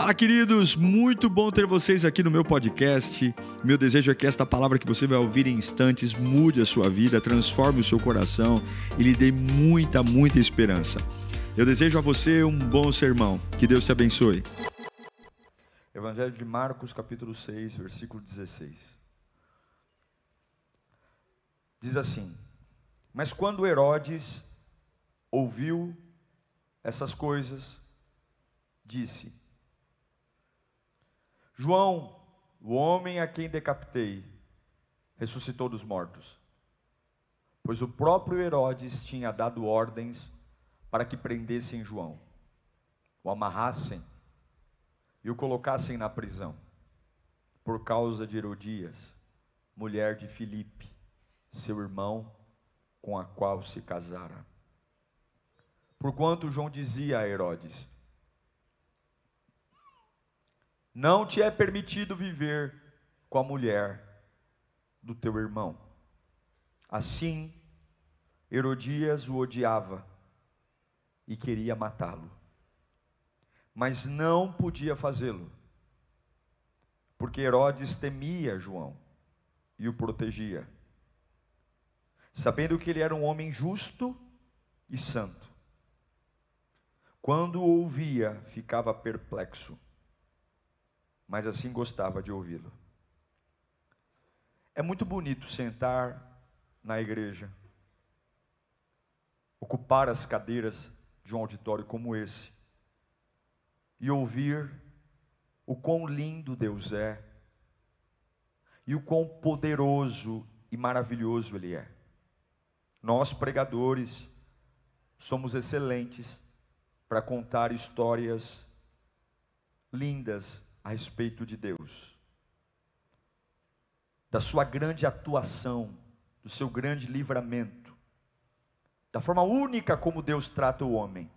Fala, queridos! Muito bom ter vocês aqui no meu podcast. Meu desejo é que esta palavra que você vai ouvir em instantes mude a sua vida, transforme o seu coração e lhe dê muita, muita esperança. Eu desejo a você um bom sermão. Que Deus te abençoe. Evangelho de Marcos, capítulo 6, versículo 16. Diz assim: Mas quando Herodes ouviu essas coisas, disse: João, o homem a quem decapitei, ressuscitou dos mortos. Pois o próprio Herodes tinha dado ordens para que prendessem João, o amarrassem e o colocassem na prisão, por causa de Herodias, mulher de Filipe, seu irmão, com a qual se casara. Porquanto João dizia a Herodes: Não te é permitido viver com a mulher do teu irmão. Assim, Herodias o odiava e queria matá-lo, mas não podia fazê-lo, porque Herodes temia João e o protegia, sabendo que ele era um homem justo e santo. Quando o ouvia, ficava perplexo mas assim gostava de ouvi-lo. É muito bonito sentar na igreja, ocupar as cadeiras de um auditório como esse e ouvir o quão lindo Deus é e o quão poderoso e maravilhoso Ele é. Nós, pregadores, somos excelentes para contar histórias lindas a respeito de Deus, da sua grande atuação, do seu grande livramento, da forma única como Deus trata o homem.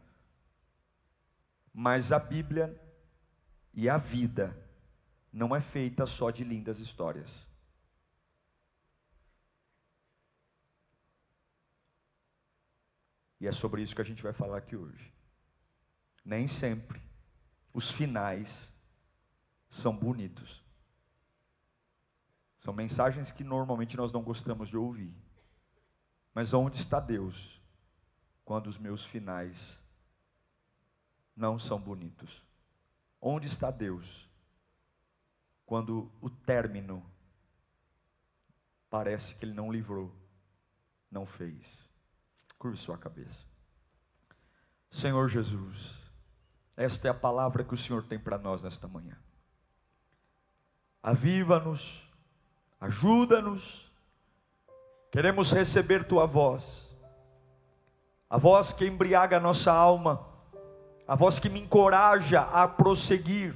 Mas a Bíblia e a vida não é feita só de lindas histórias. E é sobre isso que a gente vai falar aqui hoje. Nem sempre os finais são bonitos. São mensagens que normalmente nós não gostamos de ouvir. Mas onde está Deus quando os meus finais não são bonitos? Onde está Deus quando o término parece que ele não livrou, não fez? Curve sua cabeça. Senhor Jesus, esta é a palavra que o Senhor tem para nós nesta manhã aviva-nos, ajuda-nos. Queremos receber tua voz, a voz que embriaga a nossa alma, a voz que me encoraja a prosseguir,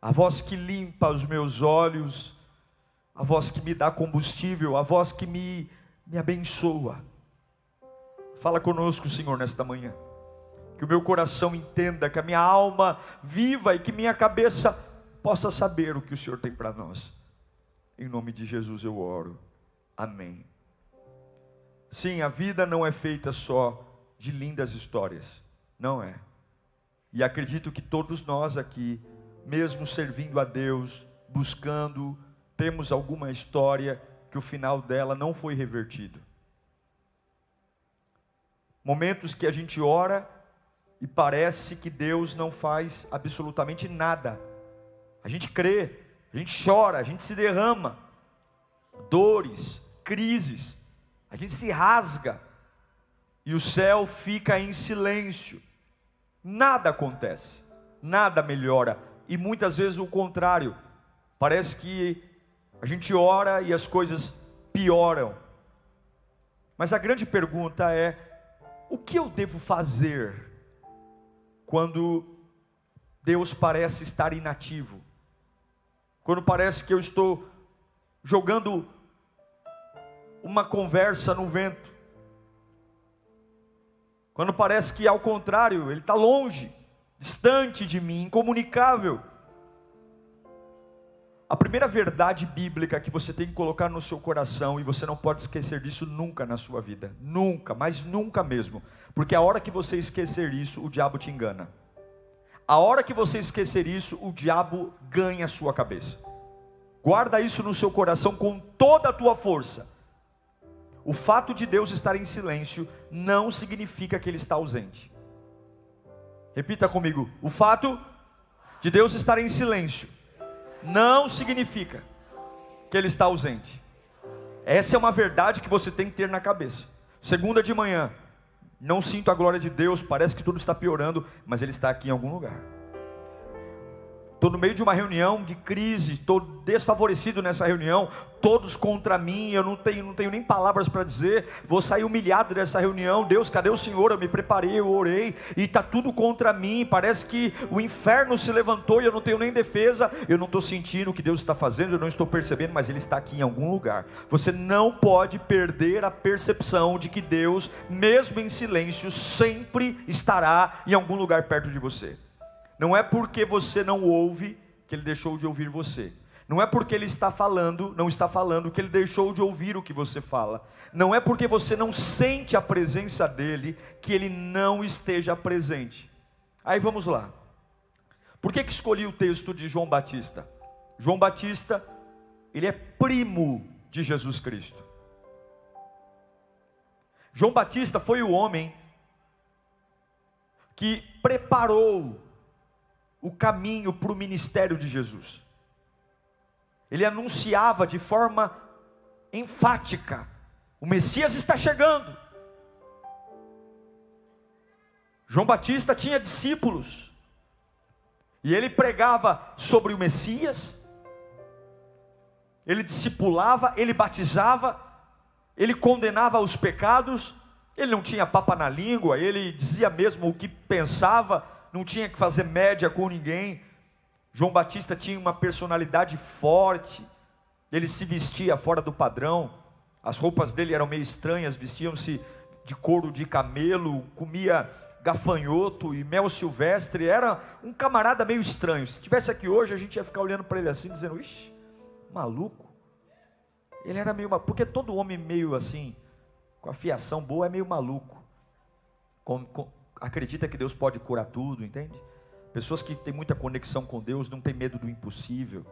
a voz que limpa os meus olhos, a voz que me dá combustível, a voz que me, me abençoa. Fala conosco, Senhor, nesta manhã. Que o meu coração entenda, que a minha alma viva e que minha cabeça possa saber o que o Senhor tem para nós. Em nome de Jesus eu oro. Amém. Sim, a vida não é feita só de lindas histórias. Não é. E acredito que todos nós aqui, mesmo servindo a Deus, buscando, temos alguma história que o final dela não foi revertido. Momentos que a gente ora e parece que Deus não faz absolutamente nada a gente crê, a gente chora, a gente se derrama, dores, crises, a gente se rasga, e o céu fica em silêncio, nada acontece, nada melhora, e muitas vezes o contrário, parece que a gente ora e as coisas pioram. Mas a grande pergunta é: o que eu devo fazer quando Deus parece estar inativo? Quando parece que eu estou jogando uma conversa no vento, quando parece que ao contrário, ele está longe, distante de mim, incomunicável. A primeira verdade bíblica que você tem que colocar no seu coração, e você não pode esquecer disso nunca na sua vida, nunca, mas nunca mesmo, porque a hora que você esquecer isso, o diabo te engana. A hora que você esquecer isso, o diabo ganha a sua cabeça. Guarda isso no seu coração com toda a tua força. O fato de Deus estar em silêncio não significa que ele está ausente. Repita comigo: o fato de Deus estar em silêncio não significa que ele está ausente. Essa é uma verdade que você tem que ter na cabeça. Segunda de manhã, não sinto a glória de Deus, parece que tudo está piorando, mas Ele está aqui em algum lugar. Estou no meio de uma reunião de crise, estou desfavorecido nessa reunião, todos contra mim, eu não tenho, não tenho nem palavras para dizer, vou sair humilhado dessa reunião. Deus, cadê o Senhor? Eu me preparei, eu orei, e está tudo contra mim. Parece que o inferno se levantou e eu não tenho nem defesa. Eu não estou sentindo o que Deus está fazendo, eu não estou percebendo, mas Ele está aqui em algum lugar. Você não pode perder a percepção de que Deus, mesmo em silêncio, sempre estará em algum lugar perto de você. Não é porque você não ouve que ele deixou de ouvir você. Não é porque ele está falando, não está falando, que ele deixou de ouvir o que você fala. Não é porque você não sente a presença dele que ele não esteja presente. Aí vamos lá. Por que, que escolhi o texto de João Batista? João Batista, ele é primo de Jesus Cristo. João Batista foi o homem que preparou o caminho para o ministério de Jesus. Ele anunciava de forma enfática: o Messias está chegando. João Batista tinha discípulos, e ele pregava sobre o Messias, ele discipulava, ele batizava, ele condenava os pecados, ele não tinha papa na língua, ele dizia mesmo o que pensava, não tinha que fazer média com ninguém. João Batista tinha uma personalidade forte, ele se vestia fora do padrão, as roupas dele eram meio estranhas, vestiam-se de couro de camelo, comia gafanhoto e mel silvestre, era um camarada meio estranho. Se tivesse aqui hoje, a gente ia ficar olhando para ele assim, dizendo: Ixi, maluco. Ele era meio porque todo homem meio assim, com a fiação boa, é meio maluco. Com, acredita que Deus pode curar tudo, entende? Pessoas que têm muita conexão com Deus não têm medo do impossível.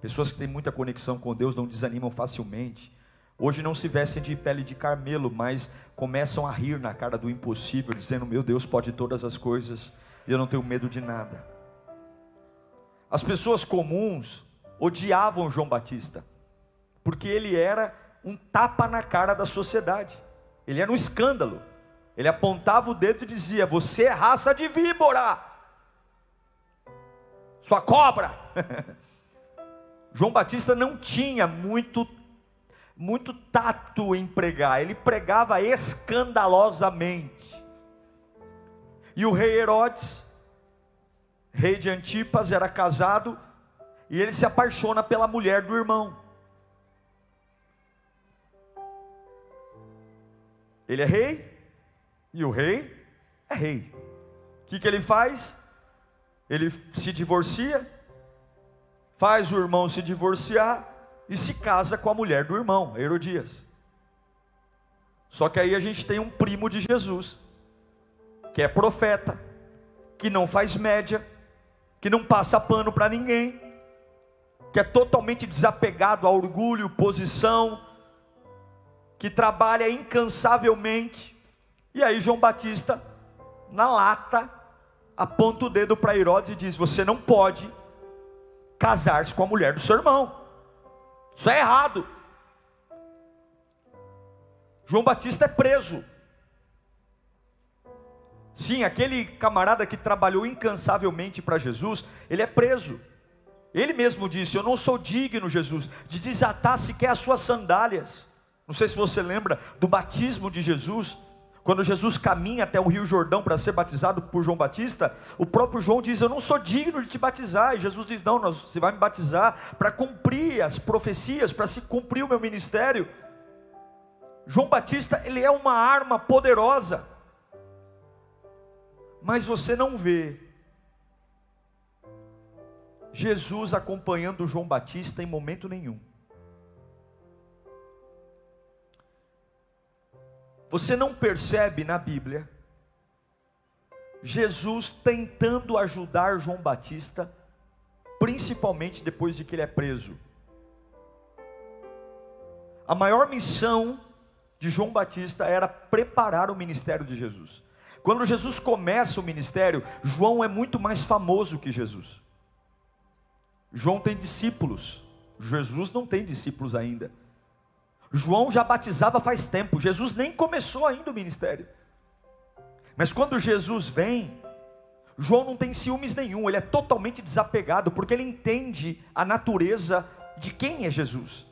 Pessoas que têm muita conexão com Deus não desanimam facilmente. Hoje não se vestem de pele de carmelo, mas começam a rir na cara do impossível, dizendo: Meu Deus pode todas as coisas e eu não tenho medo de nada. As pessoas comuns odiavam João Batista, porque ele era um tapa na cara da sociedade, ele era um escândalo. Ele apontava o dedo e dizia: Você é raça de víbora, sua cobra. João Batista não tinha muito, muito tato em pregar, ele pregava escandalosamente. E o rei Herodes, rei de Antipas, era casado e ele se apaixona pela mulher do irmão. Ele é rei, e o rei é rei. O que, que ele faz? Ele se divorcia, faz o irmão se divorciar e se casa com a mulher do irmão, Herodias. Só que aí a gente tem um primo de Jesus, que é profeta, que não faz média, que não passa pano para ninguém, que é totalmente desapegado a orgulho, posição, que trabalha incansavelmente, e aí João Batista, na lata, aponta o dedo para Herodes e diz: Você não pode casar-se com a mulher do seu irmão. Isso é errado. João Batista é preso. Sim, aquele camarada que trabalhou incansavelmente para Jesus, ele é preso. Ele mesmo disse: Eu não sou digno, Jesus, de desatar sequer as suas sandálias. Não sei se você lembra do batismo de Jesus. Quando Jesus caminha até o Rio Jordão para ser batizado por João Batista, o próprio João diz: Eu não sou digno de te batizar. E Jesus diz: Não, você vai me batizar para cumprir as profecias, para se cumprir o meu ministério. João Batista, ele é uma arma poderosa, mas você não vê Jesus acompanhando João Batista em momento nenhum. Você não percebe na Bíblia Jesus tentando ajudar João Batista, principalmente depois de que ele é preso. A maior missão de João Batista era preparar o ministério de Jesus. Quando Jesus começa o ministério, João é muito mais famoso que Jesus. João tem discípulos, Jesus não tem discípulos ainda. João já batizava faz tempo, Jesus nem começou ainda o ministério. Mas quando Jesus vem, João não tem ciúmes nenhum, ele é totalmente desapegado, porque ele entende a natureza de quem é Jesus.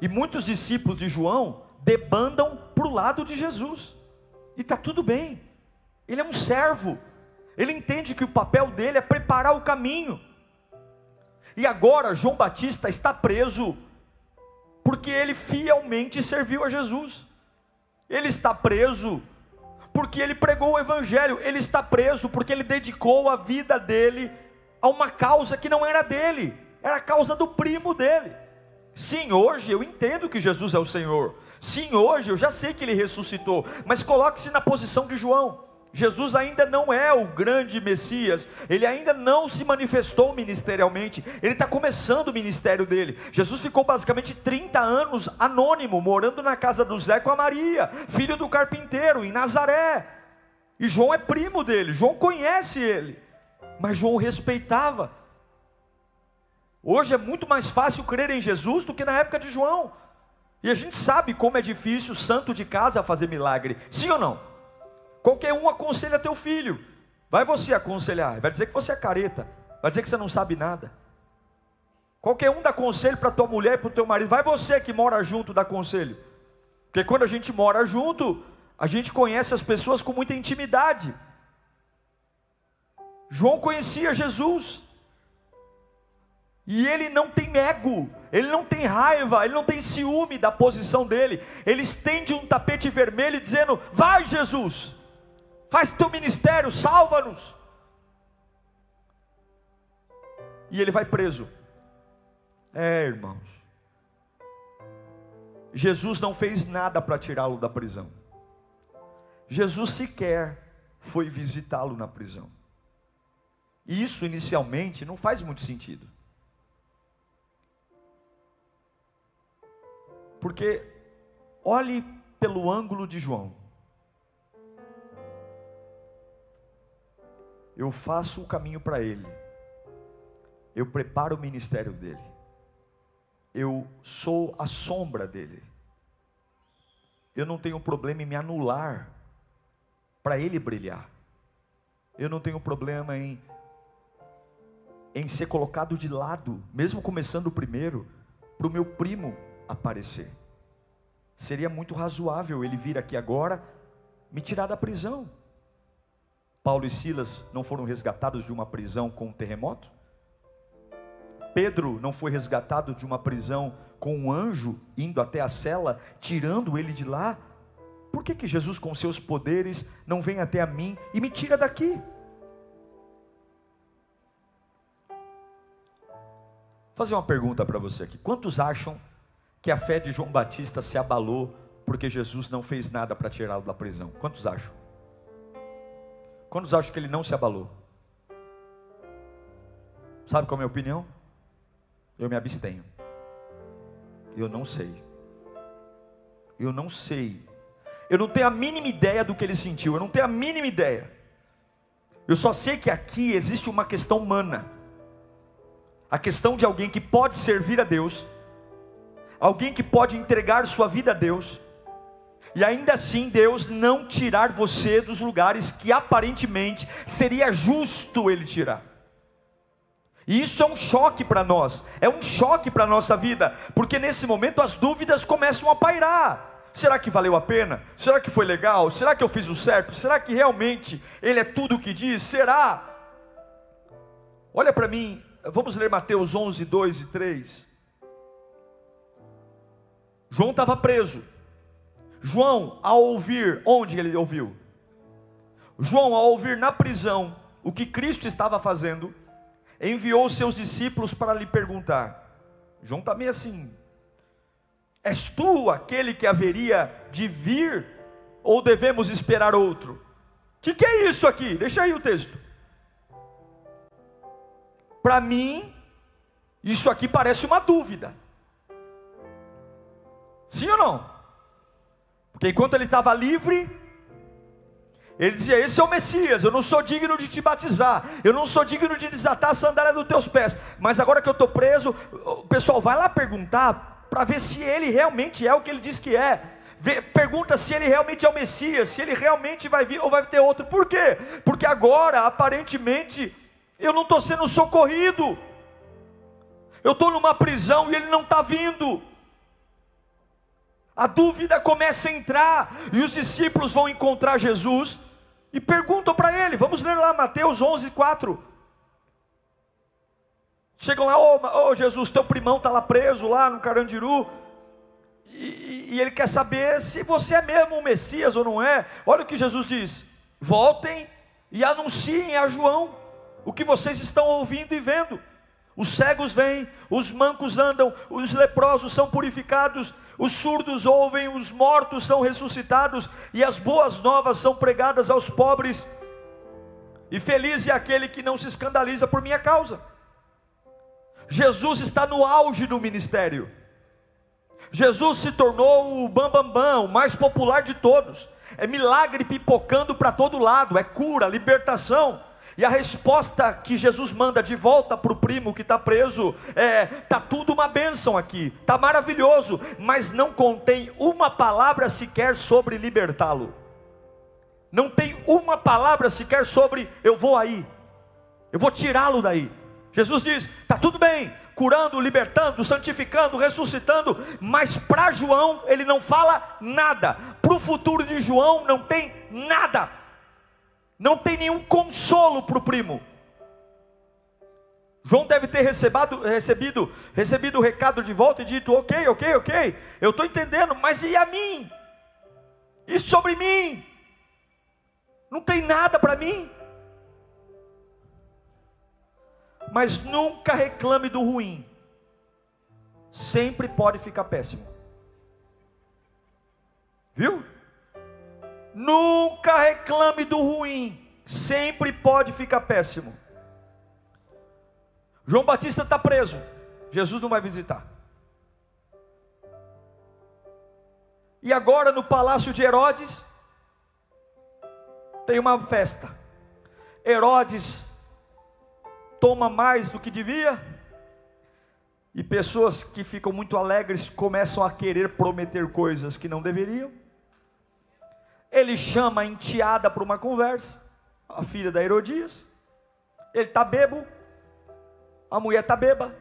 E muitos discípulos de João debandam para o lado de Jesus, e está tudo bem, ele é um servo, ele entende que o papel dele é preparar o caminho. E agora João Batista está preso, porque ele fielmente serviu a Jesus, ele está preso porque ele pregou o Evangelho, ele está preso porque ele dedicou a vida dele a uma causa que não era dele, era a causa do primo dele. Sim, hoje eu entendo que Jesus é o Senhor. Sim, hoje eu já sei que ele ressuscitou, mas coloque-se na posição de João. Jesus ainda não é o grande Messias, ele ainda não se manifestou ministerialmente, ele está começando o ministério dele. Jesus ficou basicamente 30 anos anônimo, morando na casa do Zé com a Maria, filho do carpinteiro, em Nazaré. E João é primo dele, João conhece ele, mas João respeitava. Hoje é muito mais fácil crer em Jesus do que na época de João. E a gente sabe como é difícil o santo de casa fazer milagre, sim ou não? Qualquer um aconselha teu filho. Vai você aconselhar, vai dizer que você é careta, vai dizer que você não sabe nada. Qualquer um dá conselho para tua mulher e para o teu marido, vai você que mora junto dá conselho. Porque quando a gente mora junto, a gente conhece as pessoas com muita intimidade. João conhecia Jesus. E ele não tem ego, ele não tem raiva, ele não tem ciúme da posição dele. Ele estende um tapete vermelho dizendo: Vai, Jesus, faz teu ministério, salva-nos. E ele vai preso. É, irmãos. Jesus não fez nada para tirá-lo da prisão. Jesus sequer foi visitá-lo na prisão. E isso inicialmente não faz muito sentido. Porque olhe pelo ângulo de João. Eu faço o caminho para ele, eu preparo o ministério dele, eu sou a sombra dele, eu não tenho problema em me anular para ele brilhar, eu não tenho problema em, em ser colocado de lado, mesmo começando o primeiro, para o meu primo aparecer. Seria muito razoável ele vir aqui agora me tirar da prisão. Paulo e Silas não foram resgatados de uma prisão com um terremoto? Pedro não foi resgatado de uma prisão com um anjo indo até a cela, tirando ele de lá? Por que, que Jesus, com seus poderes, não vem até a mim e me tira daqui? Vou fazer uma pergunta para você aqui: quantos acham que a fé de João Batista se abalou porque Jesus não fez nada para tirá-lo da prisão? Quantos acham? Quantos acham que ele não se abalou? Sabe qual é a minha opinião? Eu me abstenho. Eu não sei. Eu não sei. Eu não tenho a mínima ideia do que ele sentiu. Eu não tenho a mínima ideia. Eu só sei que aqui existe uma questão humana. A questão de alguém que pode servir a Deus, alguém que pode entregar sua vida a Deus, e ainda assim Deus não tirar você dos lugares que aparentemente seria justo Ele tirar. E isso é um choque para nós, é um choque para a nossa vida, porque nesse momento as dúvidas começam a pairar. Será que valeu a pena? Será que foi legal? Será que eu fiz o certo? Será que realmente Ele é tudo o que diz? Será? Olha para mim, vamos ler Mateus 11, 2 e 3. João estava preso, João, ao ouvir, onde ele ouviu? João, ao ouvir na prisão o que Cristo estava fazendo, enviou seus discípulos para lhe perguntar. João está meio assim: És tu aquele que haveria de vir, ou devemos esperar outro? O que, que é isso aqui? Deixa aí o texto. Para mim, isso aqui parece uma dúvida. Sim ou não? Porque enquanto ele estava livre, ele dizia: Esse é o Messias, eu não sou digno de te batizar, eu não sou digno de desatar a sandália dos teus pés. Mas agora que eu estou preso, o pessoal vai lá perguntar para ver se ele realmente é o que ele diz que é. Pergunta se ele realmente é o Messias, se ele realmente vai vir ou vai ter outro. Por quê? Porque agora, aparentemente, eu não estou sendo socorrido. Eu estou numa prisão e ele não está vindo. A dúvida começa a entrar, e os discípulos vão encontrar Jesus e perguntam para ele. Vamos ler lá Mateus 11, 4. Chegam lá, ô oh, oh, Jesus, teu primão está lá preso, lá no Carandiru. E, e, ele quer saber se você é mesmo o Messias ou não é. Olha o que Jesus diz: voltem e anunciem a João o que vocês estão ouvindo e vendo. Os cegos vêm, os mancos andam, os leprosos são purificados, os surdos ouvem, os mortos são ressuscitados e as boas novas são pregadas aos pobres. E feliz é aquele que não se escandaliza por minha causa. Jesus está no auge do ministério. Jesus se tornou o bambambam, bam, bam, o mais popular de todos. É milagre pipocando para todo lado, é cura, libertação. E a resposta que Jesus manda de volta para o primo que está preso é: tá tudo uma bênção aqui, tá maravilhoso, mas não contém uma palavra sequer sobre libertá-lo. Não tem uma palavra sequer sobre eu vou aí, eu vou tirá-lo daí. Jesus diz: tá tudo bem, curando, libertando, santificando, ressuscitando, mas para João ele não fala nada. Para o futuro de João não tem nada não tem nenhum consolo para o primo. João deve ter recebido, recebido, recebido o recado de volta e dito: Ok, ok, ok, eu estou entendendo, mas e a mim? E sobre mim? Não tem nada para mim? Mas nunca reclame do ruim, sempre pode ficar péssimo, Nunca reclame do ruim, sempre pode ficar péssimo. João Batista está preso, Jesus não vai visitar. E agora no palácio de Herodes, tem uma festa. Herodes toma mais do que devia, e pessoas que ficam muito alegres começam a querer prometer coisas que não deveriam. Ele chama a enteada para uma conversa, a filha da Herodias. Ele está bebo, a mulher está beba.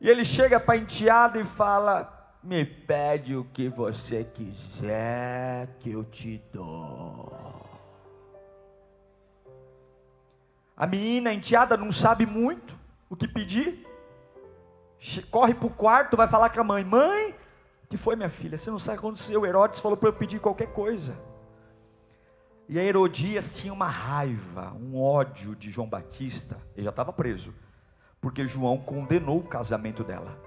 E ele chega para a enteada e fala: Me pede o que você quiser que eu te dou. A menina enteada não sabe muito o que pedir. Corre para o quarto, vai falar com a mãe: Mãe, que foi, minha filha? Você não sabe o que aconteceu. Herodes falou para eu pedir qualquer coisa. E a Herodias tinha uma raiva, um ódio de João Batista. Ele já estava preso, porque João condenou o casamento dela.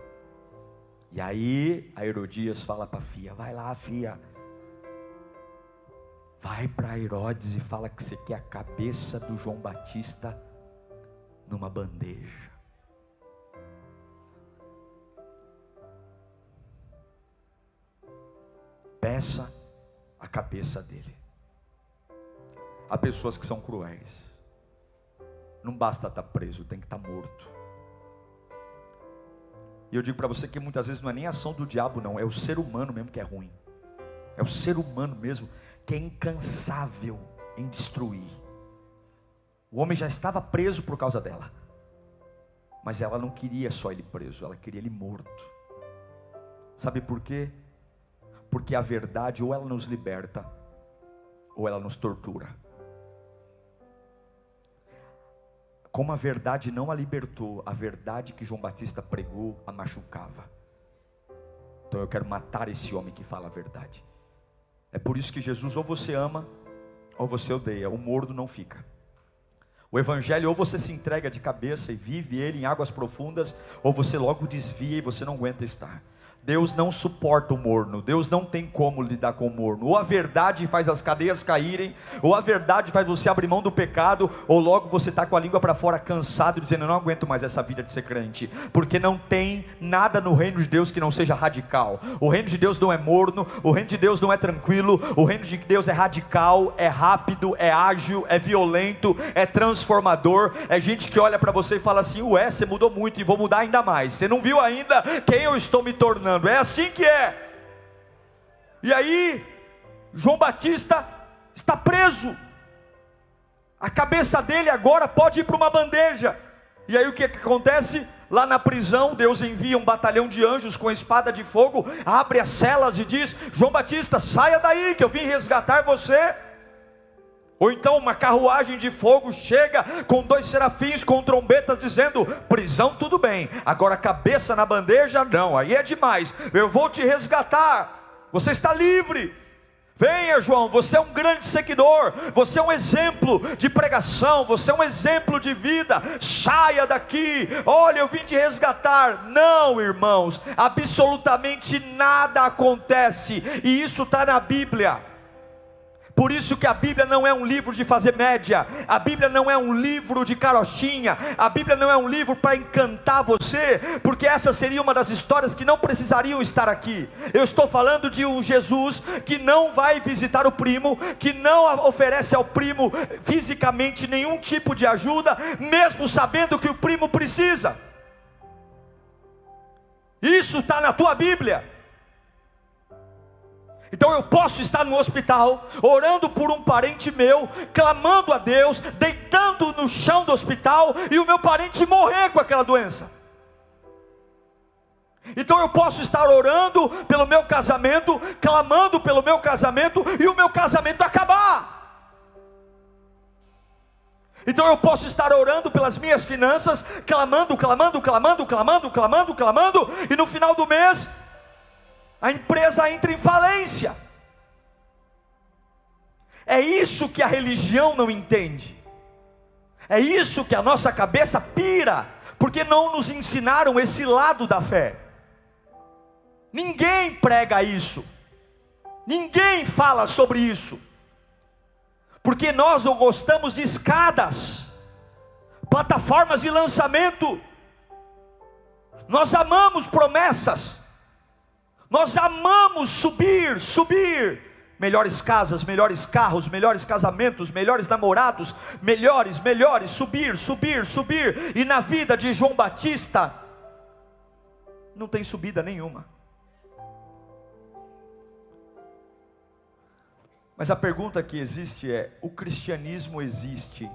E aí a Herodias fala para a filha: Vai lá, filha. Vai para Herodes e fala que você quer a cabeça do João Batista numa bandeja. Peça a cabeça dele. Há pessoas que são cruéis. Não basta estar preso, tem que estar morto. E eu digo para você que muitas vezes não é nem ação do diabo, não, é o ser humano mesmo que é ruim. É o ser humano mesmo que é incansável em destruir. O homem já estava preso por causa dela. Mas ela não queria só ele preso, ela queria ele morto. Sabe por quê? Porque a verdade ou ela nos liberta, ou ela nos tortura. Como a verdade não a libertou, a verdade que João Batista pregou a machucava. Então eu quero matar esse homem que fala a verdade. É por isso que Jesus ou você ama ou você odeia, o mordo não fica. O evangelho ou você se entrega de cabeça e vive ele em águas profundas, ou você logo desvia e você não aguenta estar. Deus não suporta o morno, Deus não tem como lidar com o morno. Ou a verdade faz as cadeias caírem, ou a verdade faz você abrir mão do pecado, ou logo você está com a língua para fora cansado, dizendo: Eu não aguento mais essa vida de ser crente, porque não tem nada no reino de Deus que não seja radical. O reino de Deus não é morno, o reino de Deus não é tranquilo, o reino de Deus é radical, é rápido, é ágil, é violento, é transformador. É gente que olha para você e fala assim: Ué, você mudou muito e vou mudar ainda mais. Você não viu ainda quem eu estou me tornando é assim que é. E aí, João Batista está preso. A cabeça dele agora pode ir para uma bandeja. E aí o que, que acontece? Lá na prisão, Deus envia um batalhão de anjos com espada de fogo, abre as celas e diz: João Batista, saia daí, que eu vim resgatar você. Ou então uma carruagem de fogo chega com dois serafins com trombetas dizendo: prisão tudo bem, agora cabeça na bandeja não, aí é demais. Eu vou te resgatar. Você está livre. Venha, João, você é um grande seguidor, você é um exemplo de pregação, você é um exemplo de vida. Saia daqui, olha, eu vim te resgatar. Não, irmãos, absolutamente nada acontece, e isso está na Bíblia. Por isso que a Bíblia não é um livro de fazer média, a Bíblia não é um livro de carochinha, a Bíblia não é um livro para encantar você, porque essa seria uma das histórias que não precisariam estar aqui. Eu estou falando de um Jesus que não vai visitar o primo, que não oferece ao primo fisicamente nenhum tipo de ajuda, mesmo sabendo que o primo precisa. Isso está na tua Bíblia. Então eu posso estar no hospital, orando por um parente meu, clamando a Deus, deitando no chão do hospital e o meu parente morrer com aquela doença. Então eu posso estar orando pelo meu casamento, clamando pelo meu casamento e o meu casamento acabar. Então eu posso estar orando pelas minhas finanças, clamando, clamando, clamando, clamando, clamando, clamando, e no final do mês a empresa entra em falência. É isso que a religião não entende. É isso que a nossa cabeça pira, porque não nos ensinaram esse lado da fé. Ninguém prega isso. Ninguém fala sobre isso. Porque nós não gostamos de escadas, plataformas de lançamento. Nós amamos promessas. Nós amamos subir, subir. Melhores casas, melhores carros, melhores casamentos, melhores namorados, melhores, melhores, subir, subir, subir. E na vida de João Batista, não tem subida nenhuma. Mas a pergunta que existe é: o cristianismo existe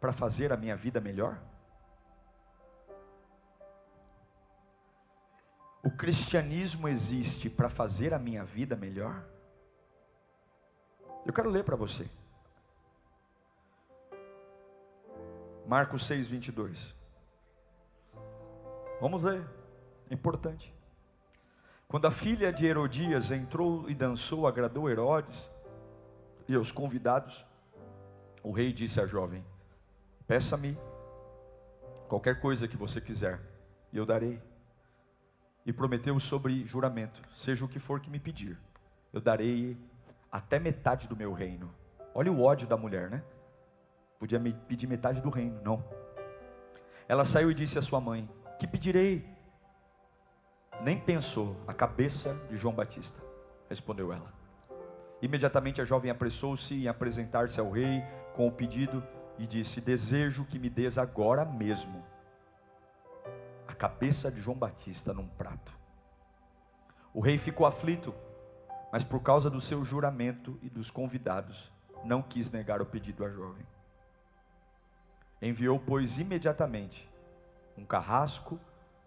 para fazer a minha vida melhor? Cristianismo existe para fazer a minha vida melhor? Eu quero ler para você. Marcos 6, 22. Vamos ler, é importante. Quando a filha de Herodias entrou e dançou, agradou Herodes e aos convidados, o rei disse à jovem: Peça-me qualquer coisa que você quiser, e eu darei e prometeu sobre juramento: seja o que for que me pedir, eu darei até metade do meu reino. Olha o ódio da mulher, né? Podia me pedir metade do reino, não. Ela saiu e disse à sua mãe: Que pedirei? Nem pensou, a cabeça de João Batista, respondeu ela. Imediatamente a jovem apressou-se em apresentar-se ao rei com o pedido e disse: Desejo que me des agora mesmo cabeça de João Batista num prato. O rei ficou aflito, mas por causa do seu juramento e dos convidados, não quis negar o pedido à jovem. Enviou, pois, imediatamente um carrasco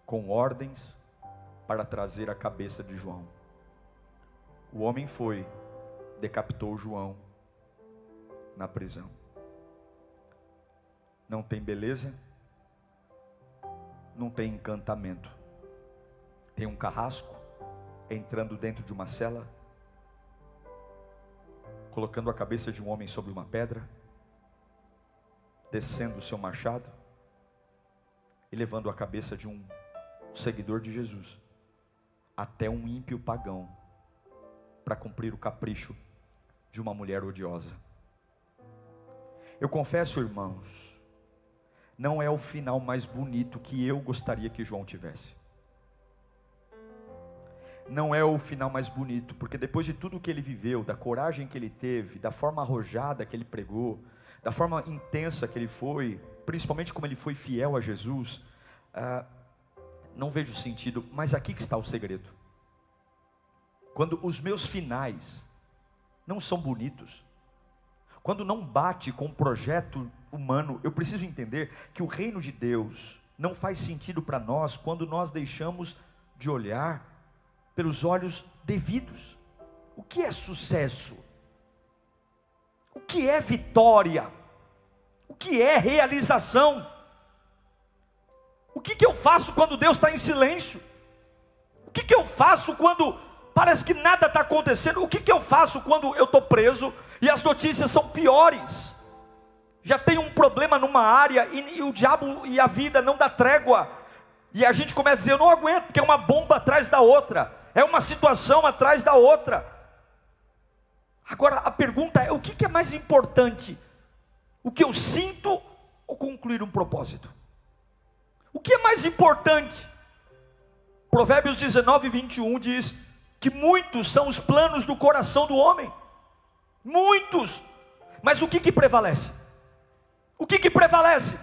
com ordens para trazer a cabeça de João. O homem foi, decapitou João na prisão. Não tem beleza? Não tem encantamento. Tem um carrasco entrando dentro de uma cela, colocando a cabeça de um homem sobre uma pedra, descendo o seu machado e levando a cabeça de um seguidor de Jesus, até um ímpio pagão, para cumprir o capricho de uma mulher odiosa. Eu confesso, irmãos, não é o final mais bonito que eu gostaria que João tivesse. Não é o final mais bonito, porque depois de tudo que ele viveu, da coragem que ele teve, da forma arrojada que ele pregou, da forma intensa que ele foi, principalmente como ele foi fiel a Jesus, ah, não vejo sentido, mas aqui que está o segredo. Quando os meus finais não são bonitos, quando não bate com o projeto humano, eu preciso entender que o reino de Deus não faz sentido para nós quando nós deixamos de olhar pelos olhos devidos. O que é sucesso? O que é vitória? O que é realização? O que, que eu faço quando Deus está em silêncio? O que, que eu faço quando parece que nada está acontecendo? O que, que eu faço quando eu estou preso e as notícias são piores? Já tem um problema numa área e, e o diabo e a vida não dá trégua. E a gente começa a dizer: Eu não aguento, porque é uma bomba atrás da outra, é uma situação atrás da outra. Agora a pergunta é: o que, é mais importante? O que eu sinto ou concluir um propósito? O que é mais importante? Provérbios 19, 21 diz que muitos são os planos do coração do homem. Muitos. Mas o que, que prevalece? O que, que prevalece?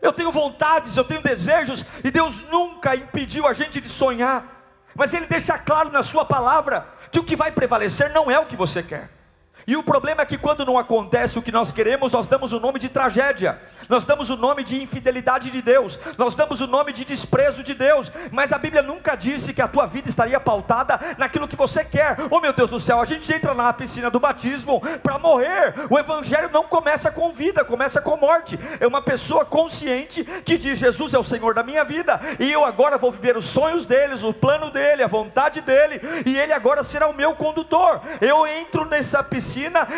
Eu tenho vontades, eu tenho desejos, e Deus nunca impediu a gente de sonhar, mas Ele deixa claro na Sua palavra que o que vai prevalecer não é o que você quer. E o problema é que quando não acontece o que nós queremos, nós damos o nome de tragédia, nós damos o nome de infidelidade de Deus, nós damos o nome de desprezo de Deus, mas a Bíblia nunca disse que a tua vida estaria pautada naquilo que você quer. Oh meu Deus do céu, a gente entra na piscina do batismo para morrer. O evangelho não começa com vida, começa com morte. É uma pessoa consciente que diz: Jesus é o Senhor da minha vida, e eu agora vou viver os sonhos deles, o plano dele, a vontade dele, e ele agora será o meu condutor. Eu entro nessa piscina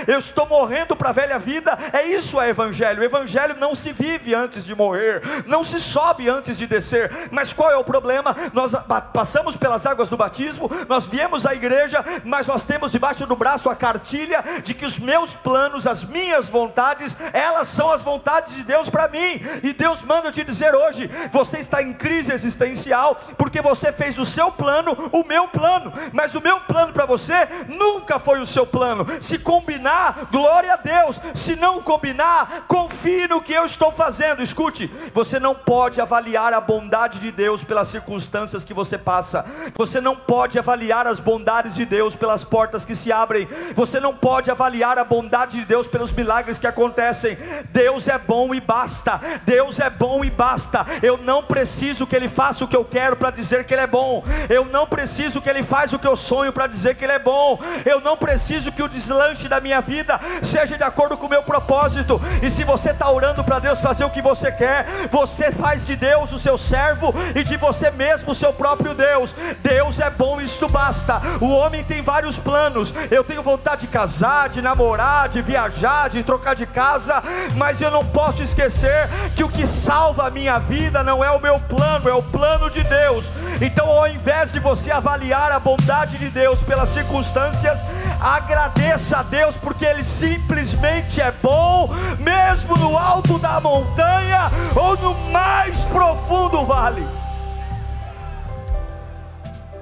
eu estou morrendo para a velha vida. É isso é evangelho. O evangelho não se vive antes de morrer, não se sobe antes de descer. Mas qual é o problema? Nós passamos pelas águas do batismo, nós viemos à igreja, mas nós temos debaixo do braço a cartilha de que os meus planos, as minhas vontades, elas são as vontades de Deus para mim. E Deus manda te dizer hoje: você está em crise existencial porque você fez do seu plano o meu plano, mas o meu plano para você nunca foi o seu plano. Se combinar, glória a Deus. Se não combinar, confie no que eu estou fazendo. Escute, você não pode avaliar a bondade de Deus pelas circunstâncias que você passa. Você não pode avaliar as bondades de Deus pelas portas que se abrem. Você não pode avaliar a bondade de Deus pelos milagres que acontecem. Deus é bom e basta. Deus é bom e basta. Eu não preciso que ele faça o que eu quero para dizer que ele é bom. Eu não preciso que ele faça o que eu sonho para dizer que ele é bom. Eu não preciso que o deslanche da minha vida seja de acordo com o meu propósito. E se você está orando para Deus fazer o que você quer, você faz de Deus o seu servo e de você mesmo o seu próprio Deus. Deus é bom, isto basta. O homem tem vários planos. Eu tenho vontade de casar, de namorar, de viajar, de trocar de casa, mas eu não posso esquecer que o que salva a minha vida não é o meu plano, é o plano de Deus. Então, ao invés de você avaliar a bondade de Deus pelas circunstâncias, agradeça a Deus, porque Ele simplesmente é bom, mesmo no alto da montanha ou no mais profundo vale.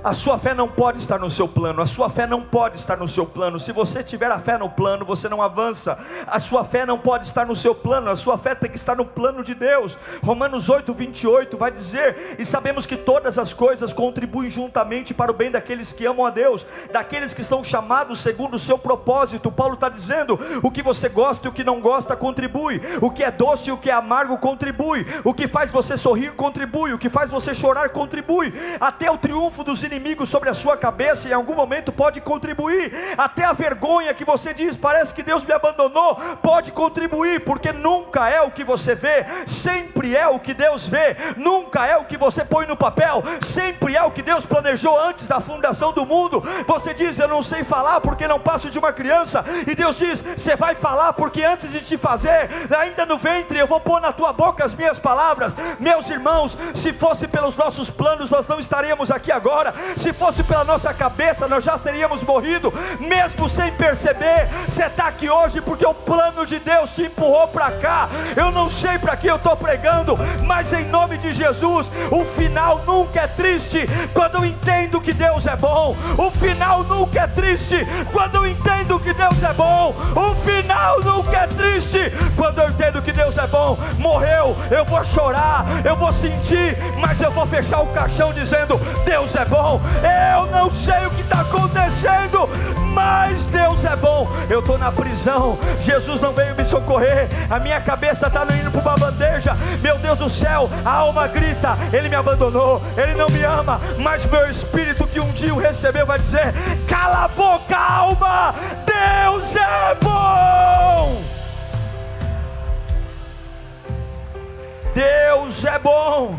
A sua fé não pode estar no seu plano, a sua fé não pode estar no seu plano. Se você tiver a fé no plano, você não avança. A sua fé não pode estar no seu plano, a sua fé tem que estar no plano de Deus. Romanos 8, 28 vai dizer: E sabemos que todas as coisas contribuem juntamente para o bem daqueles que amam a Deus, daqueles que são chamados segundo o seu propósito. Paulo está dizendo: o que você gosta e o que não gosta contribui, o que é doce e o que é amargo contribui, o que faz você sorrir contribui, o que faz você chorar contribui, até o triunfo dos inimigos inimigos sobre a sua cabeça, em algum momento pode contribuir. Até a vergonha que você diz, parece que Deus me abandonou, pode contribuir, porque nunca é o que você vê, sempre é o que Deus vê, nunca é o que você põe no papel, sempre é o que Deus planejou antes da fundação do mundo. Você diz, Eu não sei falar porque não passo de uma criança, e Deus diz, Você vai falar porque antes de te fazer, ainda no ventre, eu vou pôr na tua boca as minhas palavras. Meus irmãos, se fosse pelos nossos planos, nós não estaríamos aqui agora, se fosse pela nossa cabeça, nós já teríamos morrido, mesmo sem perceber. Você está aqui hoje porque o plano de Deus te empurrou para cá. Eu não sei para que eu estou pregando, mas em nome de Jesus, o final nunca é triste quando eu entendo que Deus é bom. O final nunca é triste quando eu entendo que Deus é bom. O final nunca é triste é bom. Morreu, eu vou chorar, eu vou sentir, mas eu vou fechar o caixão dizendo: Deus é bom. Eu não sei o que está acontecendo, mas Deus é bom. Eu estou na prisão, Jesus não veio me socorrer, a minha cabeça está indo para uma bandeja. Meu Deus do céu, a alma grita: Ele me abandonou, Ele não me ama, mas meu espírito que um dia o recebeu vai dizer: Cala a boca, alma, Deus é bom. Deus é bom.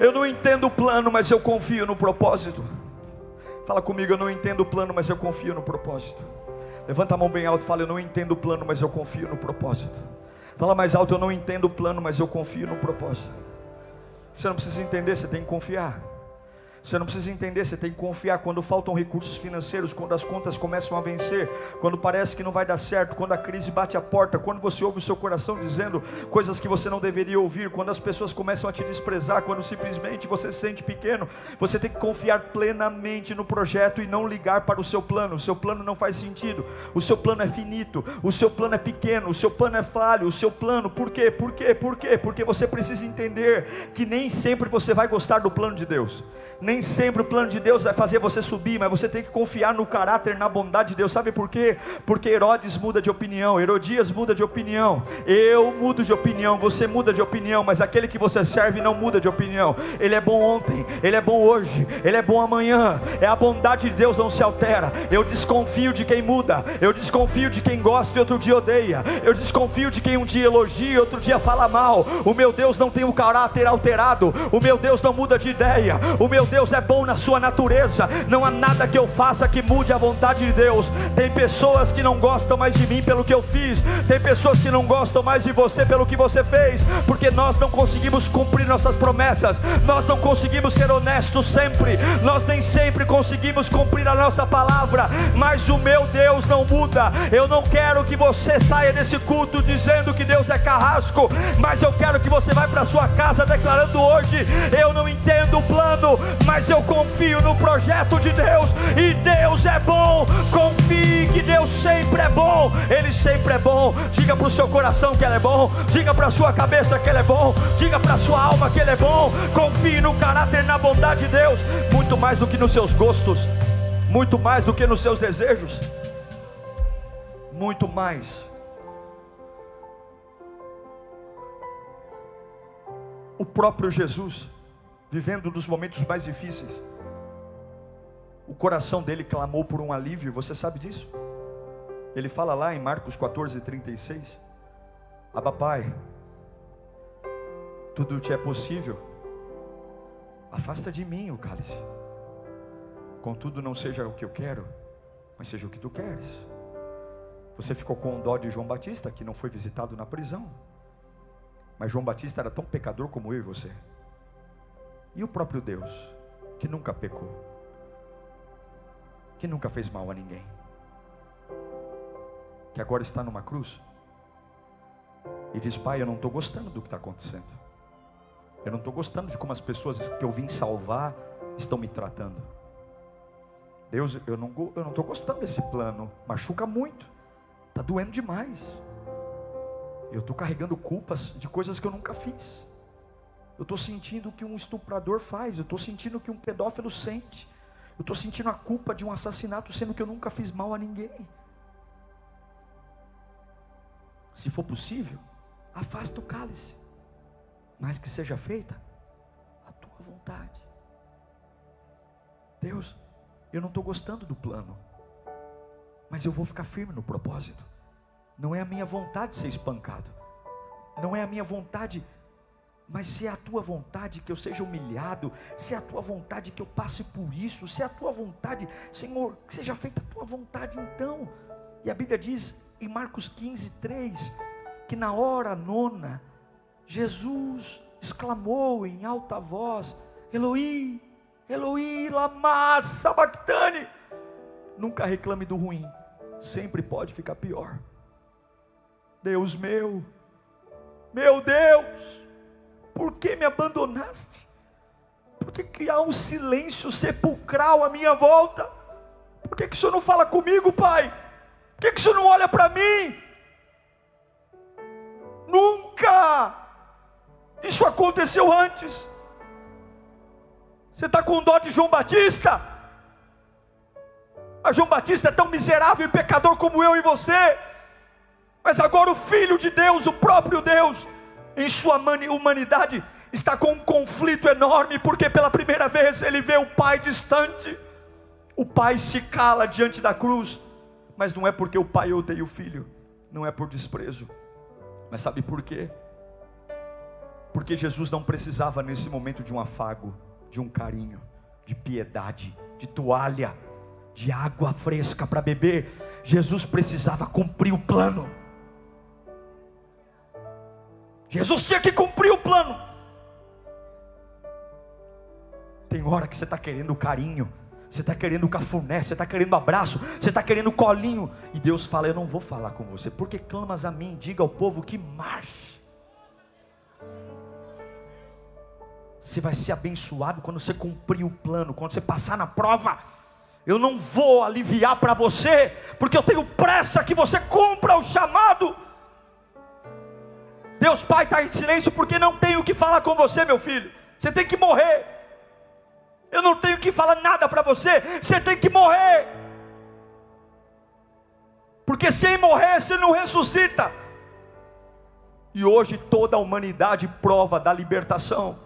Eu não entendo o plano, mas eu confio no propósito. Fala comigo, eu não entendo o plano, mas eu confio no propósito. Levanta a mão bem alto e fala: Eu não entendo o plano, mas eu confio no propósito. Fala mais alto: Eu não entendo o plano, mas eu confio no propósito. Você não precisa entender, você tem que confiar. Você não precisa entender, você tem que confiar. Quando faltam recursos financeiros, quando as contas começam a vencer, quando parece que não vai dar certo, quando a crise bate a porta, quando você ouve o seu coração dizendo coisas que você não deveria ouvir, quando as pessoas começam a te desprezar, quando simplesmente você se sente pequeno, você tem que confiar plenamente no projeto e não ligar para o seu plano. O seu plano não faz sentido, o seu plano é finito, o seu plano é pequeno, o seu plano é falho, o seu plano, por quê? Por quê? Por quê? Porque você precisa entender que nem sempre você vai gostar do plano de Deus. Nem sempre o plano de Deus vai fazer você subir, mas você tem que confiar no caráter, na bondade de Deus. Sabe por quê? Porque Herodes muda de opinião, Herodias muda de opinião, eu mudo de opinião, você muda de opinião, mas aquele que você serve não muda de opinião. Ele é bom ontem, ele é bom hoje, ele é bom amanhã. É a bondade de Deus não se altera. Eu desconfio de quem muda, eu desconfio de quem gosta e outro dia odeia. Eu desconfio de quem um dia elogia e outro dia fala mal. O meu Deus não tem o caráter alterado. O meu Deus não muda de ideia. O meu Deus é bom na sua natureza. Não há nada que eu faça que mude a vontade de Deus. Tem pessoas que não gostam mais de mim pelo que eu fiz. Tem pessoas que não gostam mais de você pelo que você fez, porque nós não conseguimos cumprir nossas promessas. Nós não conseguimos ser honestos sempre. Nós nem sempre conseguimos cumprir a nossa palavra, mas o meu Deus não muda. Eu não quero que você saia desse culto dizendo que Deus é carrasco, mas eu quero que você vá para sua casa declarando hoje: eu não entendo o plano, mas eu confio no projeto de Deus e Deus é bom. Confie que Deus sempre é bom, Ele sempre é bom. Diga para o seu coração que Ele é bom, diga para a sua cabeça que Ele é bom, diga para a sua alma que Ele é bom. Confie no caráter, na bondade de Deus, muito mais do que nos seus gostos, muito mais do que nos seus desejos, muito mais. O próprio Jesus vivendo dos momentos mais difíceis. O coração dele clamou por um alívio, você sabe disso? Ele fala lá em Marcos 14, 36. Abba Pai, tudo te é possível, afasta de mim o cálice. Contudo, não seja o que eu quero, mas seja o que tu queres. Você ficou com dó de João Batista, que não foi visitado na prisão. Mas João Batista era tão pecador como eu e você. E o próprio Deus, que nunca pecou, que nunca fez mal a ninguém, que agora está numa cruz e diz: Pai, eu não estou gostando do que está acontecendo, eu não estou gostando de como as pessoas que eu vim salvar estão me tratando. Deus, eu não estou gostando desse plano, machuca muito, está doendo demais. Eu estou carregando culpas de coisas que eu nunca fiz. Eu estou sentindo o que um estuprador faz, eu estou sentindo o que um pedófilo sente, eu estou sentindo a culpa de um assassinato, sendo que eu nunca fiz mal a ninguém. Se for possível, afasta o cálice, mas que seja feita tua vontade. Deus, eu não estou gostando do plano, mas eu vou ficar firme no propósito. Não é a minha vontade ser espancado, não é a minha vontade, mas se é a tua vontade que eu seja humilhado, se é a tua vontade que eu passe por isso, se é a tua vontade, Senhor, que seja feita a tua vontade então. E a Bíblia diz em Marcos 15, 3, que na hora nona, Jesus exclamou em alta voz: Eloí, Eloí, lama sabachthani. Nunca reclame do ruim, sempre pode ficar pior. Deus meu, meu Deus, por que me abandonaste? Por que, que há um silêncio sepulcral à minha volta? Por que, que o Senhor não fala comigo, Pai? Por que, que o Senhor não olha para mim? Nunca! Isso aconteceu antes. Você está com dó de João Batista? Mas João Batista é tão miserável e pecador como eu e você. Mas agora o Filho de Deus, o próprio Deus, em sua humanidade, está com um conflito enorme, porque pela primeira vez ele vê o Pai distante. O Pai se cala diante da cruz, mas não é porque o Pai odeia o Filho, não é por desprezo, mas sabe por quê? Porque Jesus não precisava nesse momento de um afago, de um carinho, de piedade, de toalha, de água fresca para beber. Jesus precisava cumprir o plano. Jesus tinha que cumprir o plano. Tem hora que você está querendo carinho, você está querendo cafuné, você está querendo abraço, você está querendo colinho, e Deus fala: Eu não vou falar com você, porque clamas a mim, diga ao povo que marche. Você vai ser abençoado quando você cumprir o plano, quando você passar na prova. Eu não vou aliviar para você, porque eu tenho pressa que você cumpra o chamado. Deus Pai está em silêncio porque não tem o que falar com você, meu filho. Você tem que morrer. Eu não tenho que falar nada para você. Você tem que morrer. Porque sem morrer você não ressuscita. E hoje toda a humanidade prova da libertação.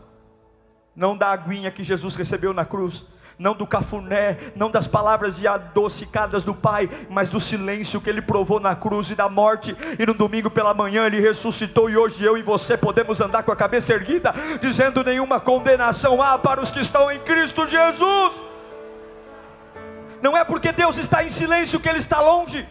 Não da aguinha que Jesus recebeu na cruz não do cafuné, não das palavras de adocicadas do Pai, mas do silêncio que ele provou na cruz e da morte. E no domingo pela manhã ele ressuscitou, e hoje eu e você podemos andar com a cabeça erguida, dizendo: nenhuma condenação há para os que estão em Cristo Jesus. Não é porque Deus está em silêncio que Ele está longe.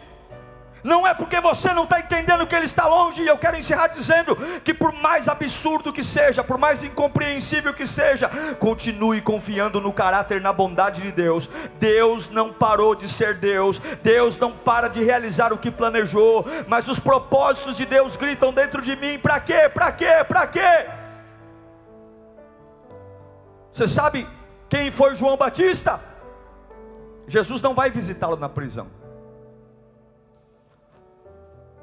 Não é porque você não está entendendo que Ele está longe, e eu quero encerrar dizendo que, por mais absurdo que seja, por mais incompreensível que seja, continue confiando no caráter, na bondade de Deus. Deus não parou de ser Deus, Deus não para de realizar o que planejou, mas os propósitos de Deus gritam dentro de mim: para quê? Para quê? Para quê? Você sabe quem foi João Batista? Jesus não vai visitá-lo na prisão.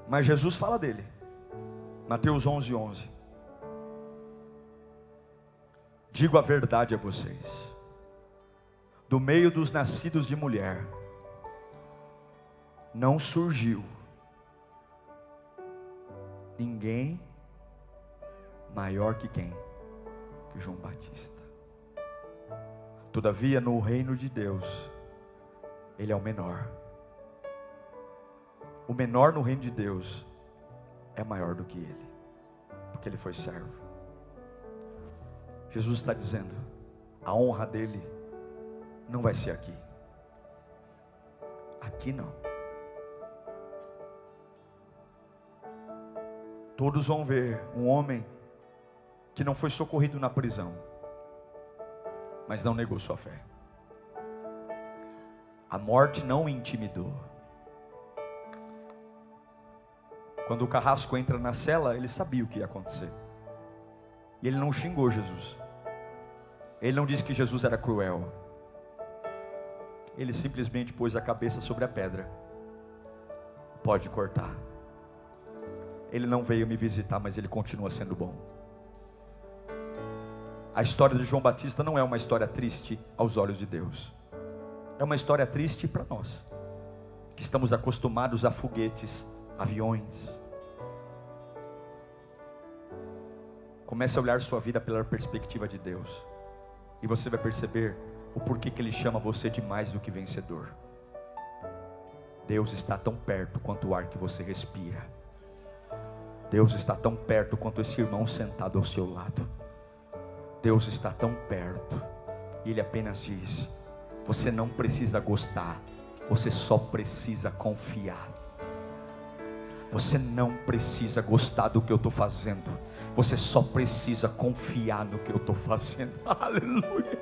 Mas Jesus fala dele. Mateus 11, 11. Digo a verdade a vocês: do meio dos nascidos de mulher, não surgiu ninguém maior que quem? Que João Batista. Todavia, no reino de Deus, ele é o menor o menor no reino de Deus é maior do que ele, porque ele foi servo. Jesus está dizendo: a honra dele não vai ser aqui, aqui não. Todos vão ver um homem que não foi socorrido na prisão, mas não negou sua fé. A morte não o intimidou. Quando o carrasco entra na cela, ele sabia o que ia acontecer. E ele não xingou Jesus. Ele não disse que Jesus era cruel. Ele simplesmente pôs a cabeça sobre a pedra. Pode cortar. Ele não veio me visitar, mas ele continua sendo bom. A história de João Batista não é uma história triste aos olhos de Deus. É uma história triste para nós, que estamos acostumados a foguetes, aviões. Comece a olhar sua vida pela perspectiva de Deus. E você vai perceber o porquê que Ele chama você de mais do que vencedor. Deus está tão perto quanto o ar que você respira. Deus está tão perto quanto esse irmão sentado ao seu lado. Deus está tão perto. Ele apenas diz: Você não precisa gostar, você só precisa confiar. Você não precisa gostar do que eu estou fazendo, você só precisa confiar no que eu estou fazendo. Aleluia.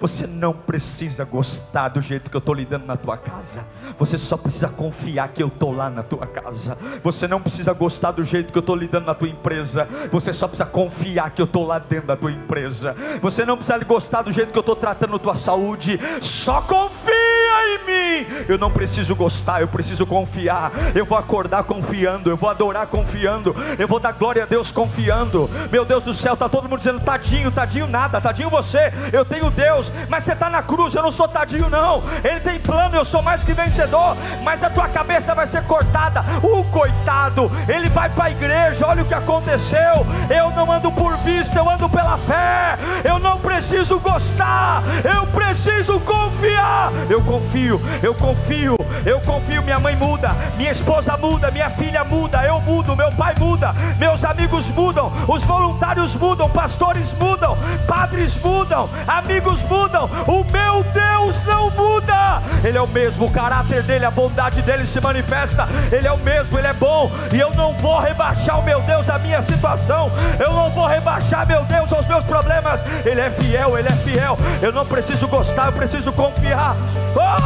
Você não precisa gostar do jeito que eu estou lidando na tua casa. Você só precisa confiar que eu estou lá na tua casa. Você não precisa gostar do jeito que eu estou lidando na tua empresa. Você só precisa confiar que eu estou lá dentro da tua empresa. Você não precisa gostar do jeito que eu estou tratando a tua saúde. Só confia em mim. Eu não preciso gostar, eu preciso confiar. Eu vou acordar confiando, eu vou adorar confiando, eu vou dar glória a Deus confiando. Meu Deus do céu, tá todo mundo dizendo tadinho, tadinho nada, tadinho você. Eu tenho Deus, mas você está na cruz, eu não sou tadinho, não. Ele tem plano, eu sou mais que vencedor, mas a tua cabeça vai ser cortada. O coitado, ele vai para a igreja, olha o que aconteceu. Eu não ando por vista, eu ando pela fé. Eu não preciso gostar, eu preciso confiar. Eu confio, eu confio, eu confio. Minha mãe muda, minha esposa muda, minha filha muda, eu mudo, meu pai muda, meus amigos mudam, os voluntários mudam, pastores mudam, padres mudam, amigos mudam, o meu Deus não muda, Ele é o mesmo, o caráter dele, a bondade dele se manifesta, Ele é o mesmo, Ele é bom, e eu não vou rebaixar o meu Deus a minha situação, eu não vou rebaixar meu Deus aos meus problemas, Ele é fiel, Ele é fiel, eu não preciso gostar, eu preciso confiar. Oh!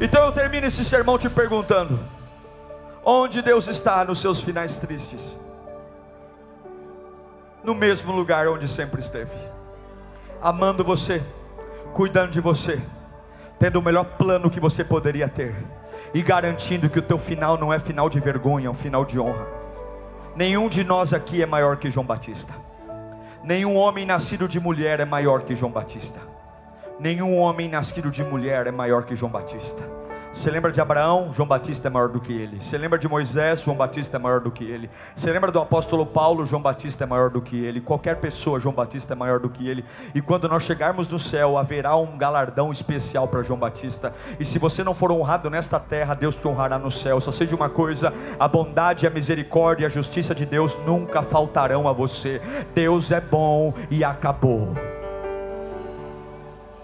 Então eu termino esse sermão te perguntando: onde Deus está nos seus finais tristes? no mesmo lugar onde sempre esteve, amando você, cuidando de você, tendo o melhor plano que você poderia ter e garantindo que o teu final não é final de vergonha, é um final de honra. Nenhum de nós aqui é maior que João Batista. Nenhum homem nascido de mulher é maior que João Batista. Nenhum homem nascido de mulher é maior que João Batista. Você lembra de Abraão? João Batista é maior do que ele. Você lembra de Moisés? João Batista é maior do que ele. Você lembra do apóstolo Paulo? João Batista é maior do que ele. Qualquer pessoa, João Batista é maior do que ele. E quando nós chegarmos no céu, haverá um galardão especial para João Batista. E se você não for honrado nesta terra, Deus te honrará no céu. Só sei de uma coisa: a bondade, a misericórdia e a justiça de Deus nunca faltarão a você. Deus é bom e acabou.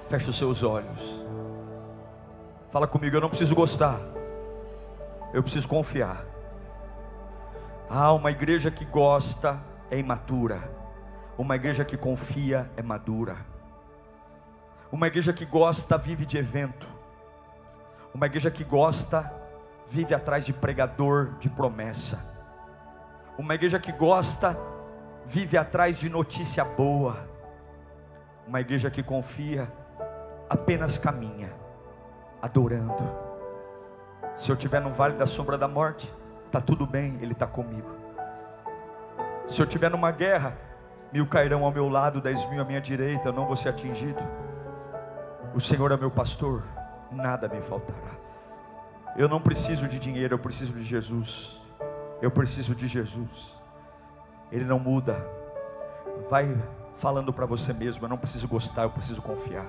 Feche os seus olhos. Fala comigo, eu não preciso gostar, eu preciso confiar. Ah, uma igreja que gosta é imatura, uma igreja que confia é madura, uma igreja que gosta vive de evento, uma igreja que gosta vive atrás de pregador de promessa, uma igreja que gosta vive atrás de notícia boa, uma igreja que confia apenas caminha adorando. Se eu estiver no vale da sombra da morte, está tudo bem, Ele está comigo. Se eu estiver numa guerra, mil cairão ao meu lado, dez mil à minha direita, eu não vou ser atingido. O Senhor é meu pastor, nada me faltará. Eu não preciso de dinheiro, eu preciso de Jesus. Eu preciso de Jesus. Ele não muda. Vai falando para você mesmo, eu não preciso gostar, eu preciso confiar.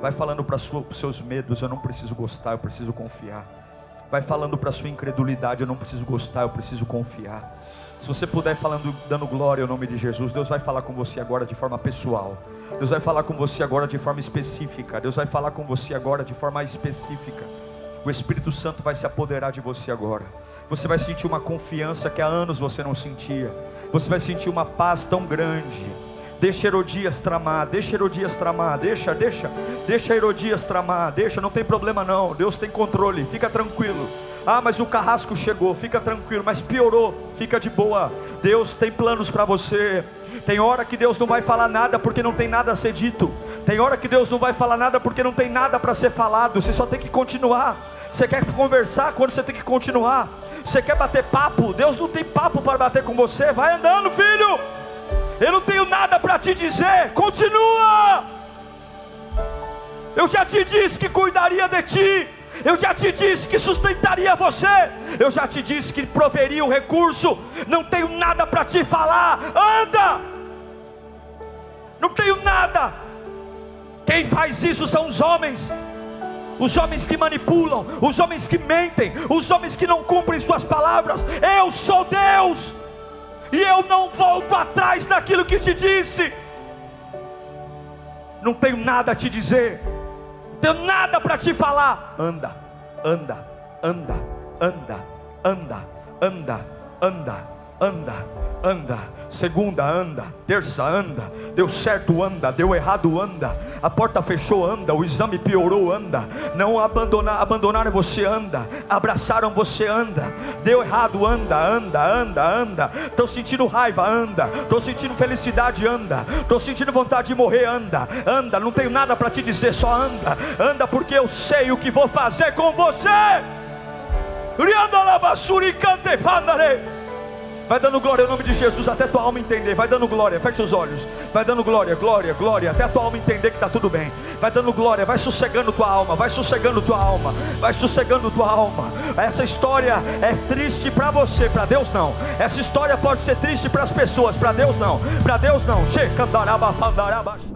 Vai falando para os seus medos, eu não preciso gostar, eu preciso confiar. Vai falando para sua incredulidade, eu não preciso gostar, eu preciso confiar. Se você puder falando, dando glória ao nome de Jesus, Deus vai falar com você agora de forma pessoal. Deus vai falar com você agora de forma específica. Deus vai falar com você agora de forma específica. O Espírito Santo vai se apoderar de você agora. Você vai sentir uma confiança que há anos você não sentia. Você vai sentir uma paz tão grande Deixa Herodias tramar, deixa Herodias tramar, deixa, deixa, deixa Herodias tramar, deixa, não tem problema não, Deus tem controle, fica tranquilo. Ah, mas o carrasco chegou, fica tranquilo, mas piorou, fica de boa. Deus tem planos para você. Tem hora que Deus não vai falar nada porque não tem nada a ser dito. Tem hora que Deus não vai falar nada porque não tem nada para ser falado. Você só tem que continuar. Você quer conversar quando você tem que continuar. Você quer bater papo? Deus não tem papo para bater com você. Vai andando, filho. Eu não tenho nada para te dizer. Continua. Eu já te disse que cuidaria de ti. Eu já te disse que sustentaria você. Eu já te disse que proveria o recurso. Não tenho nada para te falar. Anda. Não tenho nada. Quem faz isso são os homens. Os homens que manipulam, os homens que mentem, os homens que não cumprem suas palavras. Eu sou Deus. E eu não volto atrás daquilo que te disse. Não tenho nada a te dizer. Não tenho nada para te falar. Anda, anda, anda, anda, anda, anda, anda, anda, anda segunda anda, terça anda, deu certo anda, deu errado anda, a porta fechou anda, o exame piorou anda, não abandonar, abandonaram você anda, abraçaram você anda, deu errado anda, anda, anda, anda, estou sentindo raiva anda, estou sentindo felicidade anda, estou sentindo vontade de morrer anda, anda, não tenho nada para te dizer, só anda, anda porque eu sei o que vou fazer com você. Rianda la basura e cante fandare. Vai dando glória em nome de Jesus até tua alma entender. Vai dando glória, fecha os olhos. Vai dando glória, glória, glória, até a tua alma entender que está tudo bem. Vai dando glória, vai sossegando tua alma, vai sossegando tua alma, vai sossegando tua alma. Essa história é triste para você, para Deus não. Essa história pode ser triste para as pessoas, para Deus não. Para Deus não. Che, candaraba, fandaraba.